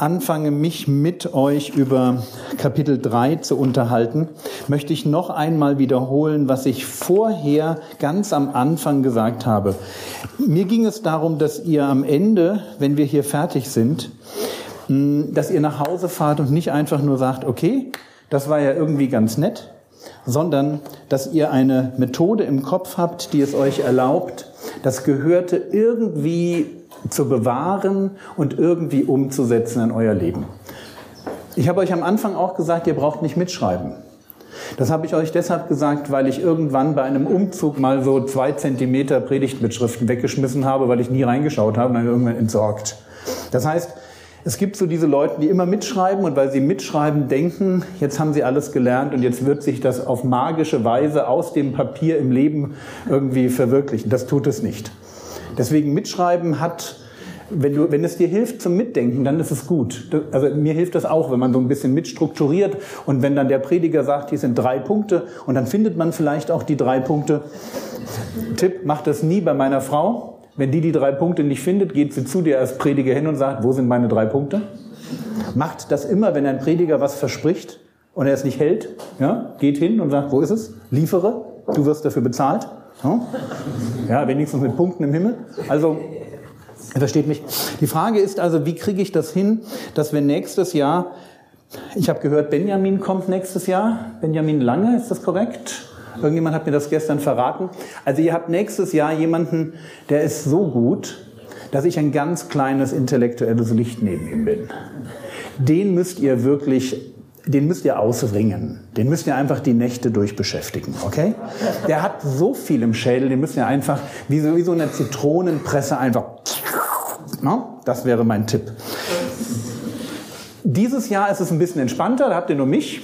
anfange, mich mit euch über Kapitel 3 zu unterhalten, möchte ich noch einmal wiederholen, was ich vorher ganz am Anfang gesagt habe. Mir ging es darum, dass ihr am Ende, wenn wir hier fertig sind, dass ihr nach Hause fahrt und nicht einfach nur sagt, okay, das war ja irgendwie ganz nett, sondern dass ihr eine Methode im Kopf habt, die es euch erlaubt, das Gehörte irgendwie zu bewahren und irgendwie umzusetzen in euer Leben. Ich habe euch am Anfang auch gesagt, ihr braucht nicht mitschreiben. Das habe ich euch deshalb gesagt, weil ich irgendwann bei einem Umzug mal so zwei Zentimeter Predigtmitschriften weggeschmissen habe, weil ich nie reingeschaut habe und dann irgendwann entsorgt. Das heißt, es gibt so diese Leute, die immer mitschreiben und weil sie mitschreiben, denken, jetzt haben sie alles gelernt und jetzt wird sich das auf magische Weise aus dem Papier im Leben irgendwie verwirklichen. Das tut es nicht. Deswegen mitschreiben hat, wenn, du, wenn es dir hilft zum Mitdenken, dann ist es gut. Also mir hilft das auch, wenn man so ein bisschen mitstrukturiert und wenn dann der Prediger sagt, hier sind drei Punkte und dann findet man vielleicht auch die drei Punkte. Tipp, macht das nie bei meiner Frau. Wenn die die drei Punkte nicht findet, geht sie zu dir als Prediger hin und sagt, wo sind meine drei Punkte? Macht das immer, wenn ein Prediger was verspricht und er es nicht hält. Ja? Geht hin und sagt, wo ist es? Liefere, du wirst dafür bezahlt. Ja, wenigstens mit Punkten im Himmel. Also, versteht mich. Die Frage ist also, wie kriege ich das hin, dass wir nächstes Jahr, ich habe gehört, Benjamin kommt nächstes Jahr. Benjamin Lange, ist das korrekt? Irgendjemand hat mir das gestern verraten. Also ihr habt nächstes Jahr jemanden, der ist so gut, dass ich ein ganz kleines intellektuelles Licht neben ihm bin. Den müsst ihr wirklich den müsst ihr ausringen. Den müsst ihr einfach die Nächte durchbeschäftigen, okay? Der hat so viel im Schädel, den müsst ihr einfach, wie so, wie so eine Zitronenpresse einfach, no? das wäre mein Tipp. Dieses Jahr ist es ein bisschen entspannter, da habt ihr nur mich.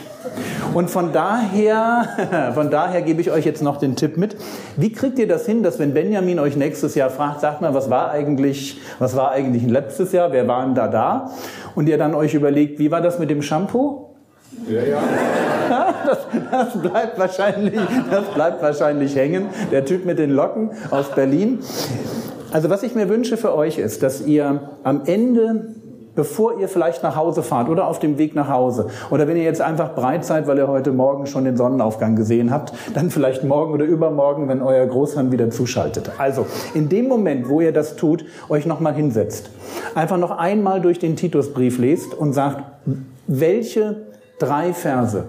Und von daher, von daher gebe ich euch jetzt noch den Tipp mit. Wie kriegt ihr das hin, dass wenn Benjamin euch nächstes Jahr fragt, sagt mal, was war eigentlich, was war eigentlich letztes Jahr, wer war denn da da? Und ihr dann euch überlegt, wie war das mit dem Shampoo? Ja, ja. Das, das, bleibt wahrscheinlich, das bleibt wahrscheinlich hängen. Der Typ mit den Locken aus Berlin. Also was ich mir wünsche für euch ist, dass ihr am Ende bevor ihr vielleicht nach Hause fahrt oder auf dem Weg nach Hause oder wenn ihr jetzt einfach breit seid, weil ihr heute Morgen schon den Sonnenaufgang gesehen habt, dann vielleicht morgen oder übermorgen, wenn euer Großhirn wieder zuschaltet. Also in dem Moment, wo ihr das tut, euch nochmal hinsetzt, einfach noch einmal durch den Titusbrief lest und sagt, welche drei Verse,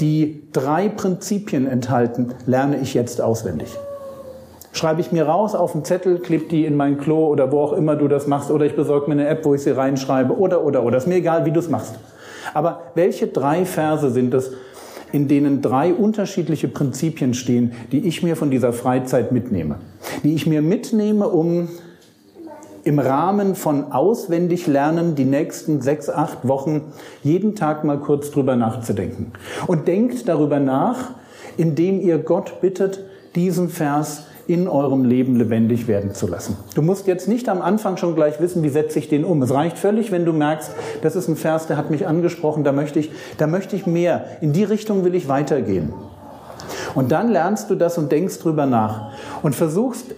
die drei Prinzipien enthalten, lerne ich jetzt auswendig. Schreibe ich mir raus auf einen Zettel, klebe die in mein Klo oder wo auch immer du das machst, oder ich besorge mir eine App, wo ich sie reinschreibe, oder, oder, oder. Ist mir egal, wie du es machst. Aber welche drei Verse sind es, in denen drei unterschiedliche Prinzipien stehen, die ich mir von dieser Freizeit mitnehme? Die ich mir mitnehme, um im Rahmen von auswendig lernen die nächsten sechs, acht Wochen jeden Tag mal kurz drüber nachzudenken. Und denkt darüber nach, indem ihr Gott bittet, diesen Vers in eurem Leben lebendig werden zu lassen. Du musst jetzt nicht am Anfang schon gleich wissen, wie setze ich den um. Es reicht völlig, wenn du merkst, das ist ein Vers, der hat mich angesprochen, da möchte ich, da möchte ich mehr. In die Richtung will ich weitergehen. Und dann lernst du das und denkst drüber nach und versuchst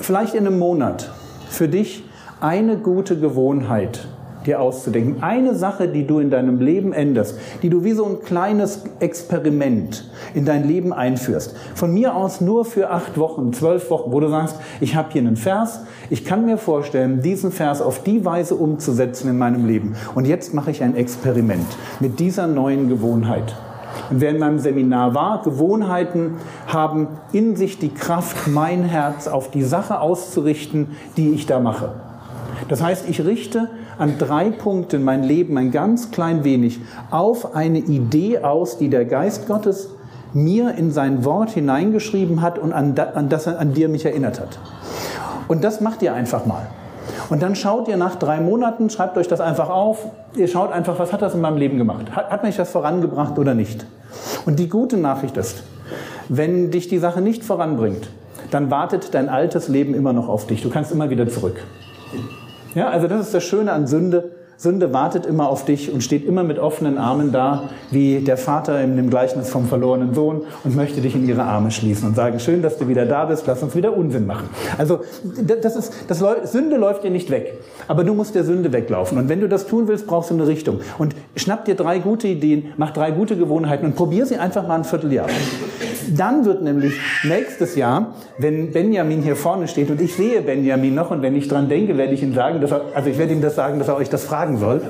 vielleicht in einem Monat für dich eine gute Gewohnheit dir auszudenken. Eine Sache, die du in deinem Leben änderst, die du wie so ein kleines Experiment in dein Leben einführst. Von mir aus nur für acht Wochen, zwölf Wochen, wo du sagst, ich habe hier einen Vers, ich kann mir vorstellen, diesen Vers auf die Weise umzusetzen in meinem Leben. Und jetzt mache ich ein Experiment mit dieser neuen Gewohnheit. Wer in meinem Seminar war, Gewohnheiten haben in sich die Kraft, mein Herz auf die Sache auszurichten, die ich da mache. Das heißt, ich richte an drei Punkten mein Leben ein ganz klein wenig auf eine Idee aus, die der Geist Gottes mir in sein Wort hineingeschrieben hat und an, das an dir mich erinnert hat. Und das macht ihr einfach mal. Und dann schaut ihr nach drei Monaten, schreibt euch das einfach auf, ihr schaut einfach, was hat das in meinem Leben gemacht? Hat, hat mich das vorangebracht oder nicht? Und die gute Nachricht ist, wenn dich die Sache nicht voranbringt, dann wartet dein altes Leben immer noch auf dich. Du kannst immer wieder zurück. Ja, also das ist das Schöne an Sünde. Sünde wartet immer auf dich und steht immer mit offenen Armen da, wie der Vater in dem Gleichnis vom verlorenen Sohn und möchte dich in ihre Arme schließen und sagen, schön, dass du wieder da bist, lass uns wieder Unsinn machen. Also das ist, das, Sünde läuft dir nicht weg, aber du musst der Sünde weglaufen. Und wenn du das tun willst, brauchst du eine Richtung. Und schnapp dir drei gute Ideen, mach drei gute Gewohnheiten und probier sie einfach mal ein Vierteljahr. Dann wird nämlich nächstes Jahr, wenn Benjamin hier vorne steht und ich sehe Benjamin noch und wenn ich dran denke, werde ich ihm sagen, dass er, also ich werde ihm das sagen, dass er euch das fragen soll.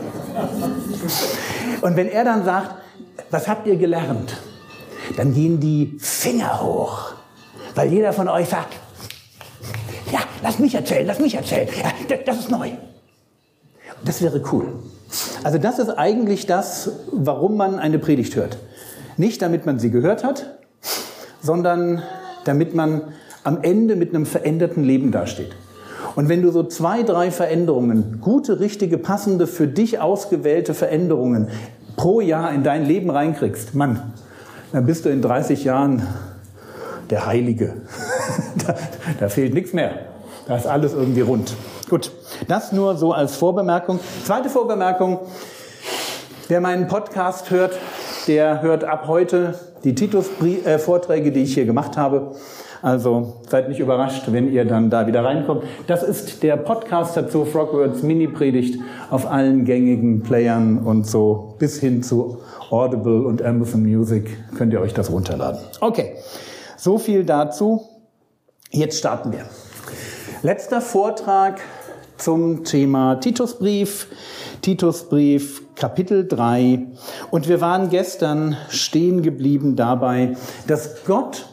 Und wenn er dann sagt, was habt ihr gelernt? Dann gehen die Finger hoch, weil jeder von euch sagt, ja, lass mich erzählen, lass mich erzählen, ja, das ist neu. Das wäre cool. Also das ist eigentlich das, warum man eine Predigt hört. Nicht damit man sie gehört hat, sondern damit man am Ende mit einem veränderten Leben dasteht. Und wenn du so zwei, drei Veränderungen, gute, richtige, passende, für dich ausgewählte Veränderungen pro Jahr in dein Leben reinkriegst, Mann, dann bist du in 30 Jahren der Heilige. da, da fehlt nichts mehr. Da ist alles irgendwie rund. Gut, das nur so als Vorbemerkung. Zweite Vorbemerkung. Wer meinen Podcast hört, der hört ab heute die Titus-Vorträge, die ich hier gemacht habe. Also seid nicht überrascht, wenn ihr dann da wieder reinkommt. Das ist der Podcast dazu, Frogwords Mini-Predigt auf allen gängigen Playern und so bis hin zu Audible und Amazon Music könnt ihr euch das runterladen. Okay, so viel dazu. Jetzt starten wir. Letzter Vortrag zum Thema Titusbrief. Titusbrief Kapitel 3. Und wir waren gestern stehen geblieben dabei, dass Gott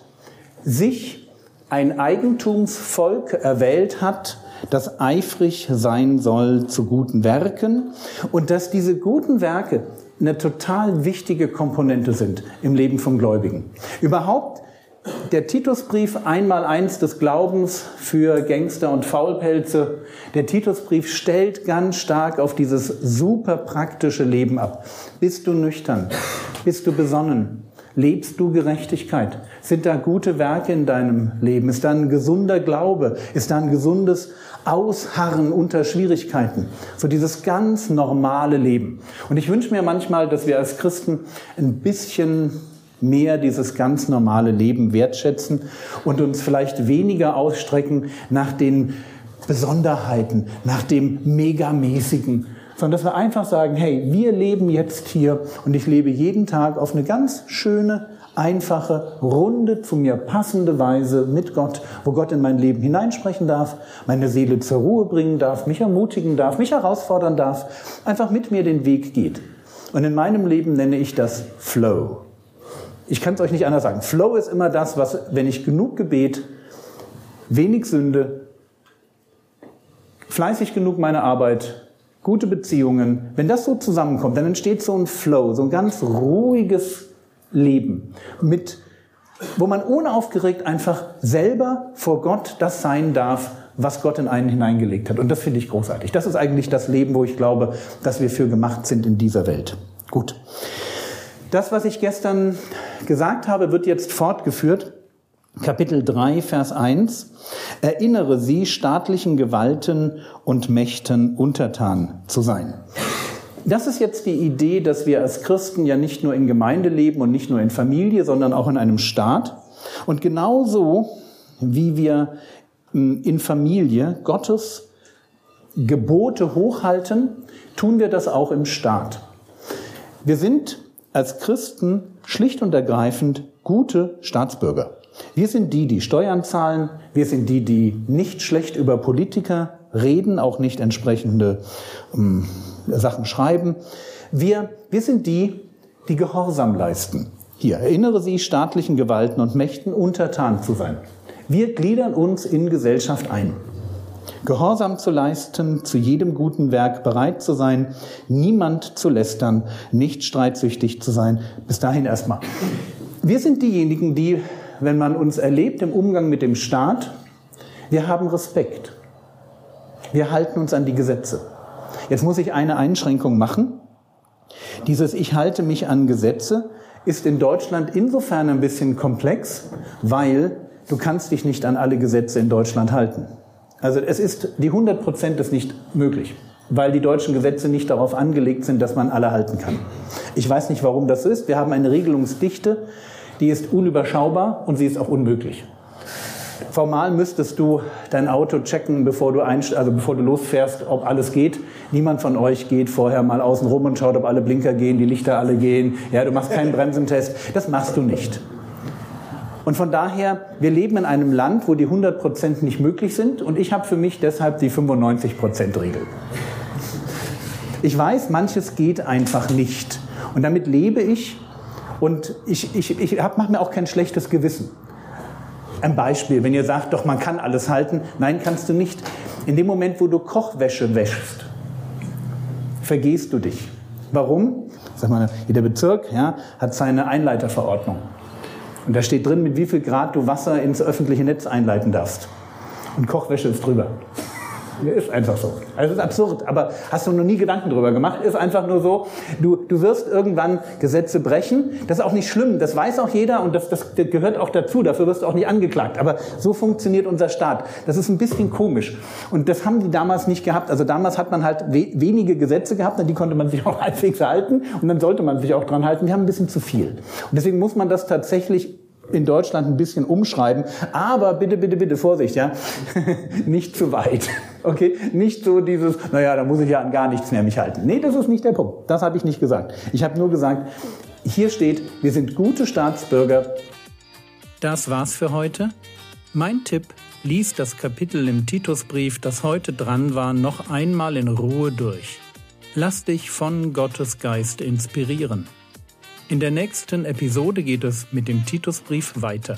sich ein Eigentumsvolk erwählt hat, das eifrig sein soll zu guten Werken und dass diese guten Werke eine total wichtige Komponente sind im Leben vom Gläubigen. Überhaupt der Titusbrief einmal eins des Glaubens für Gangster und Faulpelze. Der Titusbrief stellt ganz stark auf dieses super praktische Leben ab. Bist du nüchtern? Bist du besonnen? Lebst du Gerechtigkeit? Sind da gute Werke in deinem Leben? Ist da ein gesunder Glaube? Ist da ein gesundes Ausharren unter Schwierigkeiten? So dieses ganz normale Leben. Und ich wünsche mir manchmal, dass wir als Christen ein bisschen mehr dieses ganz normale Leben wertschätzen und uns vielleicht weniger ausstrecken nach den Besonderheiten, nach dem Megamäßigen, sondern dass wir einfach sagen, hey, wir leben jetzt hier und ich lebe jeden Tag auf eine ganz schöne, einfache, runde, zu mir passende Weise mit Gott, wo Gott in mein Leben hineinsprechen darf, meine Seele zur Ruhe bringen darf, mich ermutigen darf, mich herausfordern darf, einfach mit mir den Weg geht. Und in meinem Leben nenne ich das Flow. Ich kann es euch nicht anders sagen. Flow ist immer das, was, wenn ich genug Gebet, wenig Sünde, fleißig genug meine Arbeit, gute Beziehungen, wenn das so zusammenkommt, dann entsteht so ein Flow, so ein ganz ruhiges Leben mit, wo man unaufgeregt einfach selber vor Gott das sein darf, was Gott in einen hineingelegt hat. Und das finde ich großartig. Das ist eigentlich das Leben, wo ich glaube, dass wir für gemacht sind in dieser Welt. Gut. Das, was ich gestern gesagt habe, wird jetzt fortgeführt. Kapitel 3, Vers 1. Erinnere sie, staatlichen Gewalten und Mächten untertan zu sein. Das ist jetzt die Idee, dass wir als Christen ja nicht nur in Gemeinde leben und nicht nur in Familie, sondern auch in einem Staat. Und genauso wie wir hm, in Familie Gottes Gebote hochhalten, tun wir das auch im Staat. Wir sind als Christen schlicht und ergreifend gute Staatsbürger. Wir sind die, die Steuern zahlen. Wir sind die, die nicht schlecht über Politiker reden, auch nicht entsprechende ähm, Sachen schreiben. Wir, wir sind die, die Gehorsam leisten. Hier, erinnere Sie, staatlichen Gewalten und Mächten untertan zu sein. Wir gliedern uns in Gesellschaft ein. Gehorsam zu leisten, zu jedem guten Werk bereit zu sein, niemand zu lästern, nicht streitsüchtig zu sein. Bis dahin erstmal. Wir sind diejenigen, die, wenn man uns erlebt im Umgang mit dem Staat, wir haben Respekt. Wir halten uns an die Gesetze. Jetzt muss ich eine Einschränkung machen. Dieses Ich halte mich an Gesetze ist in Deutschland insofern ein bisschen komplex, weil du kannst dich nicht an alle Gesetze in Deutschland halten. Also es ist, die 100 Prozent ist nicht möglich, weil die deutschen Gesetze nicht darauf angelegt sind, dass man alle halten kann. Ich weiß nicht, warum das ist. Wir haben eine Regelungsdichte, die ist unüberschaubar und sie ist auch unmöglich. Formal müsstest du dein Auto checken, bevor du, also bevor du losfährst, ob alles geht. Niemand von euch geht vorher mal außen rum und schaut, ob alle Blinker gehen, die Lichter alle gehen. Ja, du machst keinen Bremsentest. Das machst du nicht. Und von daher, wir leben in einem Land, wo die 100 Prozent nicht möglich sind. Und ich habe für mich deshalb die 95 Prozent Regel. Ich weiß, manches geht einfach nicht. Und damit lebe ich. Und ich, ich, ich mache mir auch kein schlechtes Gewissen. Ein Beispiel, wenn ihr sagt, doch man kann alles halten. Nein, kannst du nicht. In dem Moment, wo du Kochwäsche wäschst, vergehst du dich. Warum? Sag mal, jeder Bezirk ja, hat seine Einleiterverordnung. Und da steht drin, mit wie viel Grad du Wasser ins öffentliche Netz einleiten darfst. Und Kochwäsche ist drüber. Ist einfach so. Also ist absurd, aber hast du noch nie Gedanken drüber gemacht? Ist einfach nur so, du, du wirst irgendwann Gesetze brechen. Das ist auch nicht schlimm, das weiß auch jeder und das, das gehört auch dazu. Dafür wirst du auch nicht angeklagt. Aber so funktioniert unser Staat. Das ist ein bisschen komisch. Und das haben die damals nicht gehabt. Also damals hat man halt we wenige Gesetze gehabt, an die konnte man sich auch halbwegs halten und dann sollte man sich auch dran halten. Wir haben ein bisschen zu viel. Und deswegen muss man das tatsächlich in Deutschland ein bisschen umschreiben. Aber bitte, bitte, bitte Vorsicht, ja. nicht zu weit. Okay? Nicht so dieses, naja, da muss ich ja an gar nichts mehr mich halten. Nee, das ist nicht der Punkt. Das habe ich nicht gesagt. Ich habe nur gesagt, hier steht, wir sind gute Staatsbürger. Das war's für heute. Mein Tipp, lies das Kapitel im Titusbrief, das heute dran war, noch einmal in Ruhe durch. Lass dich von Gottes Geist inspirieren. In der nächsten Episode geht es mit dem Titusbrief weiter.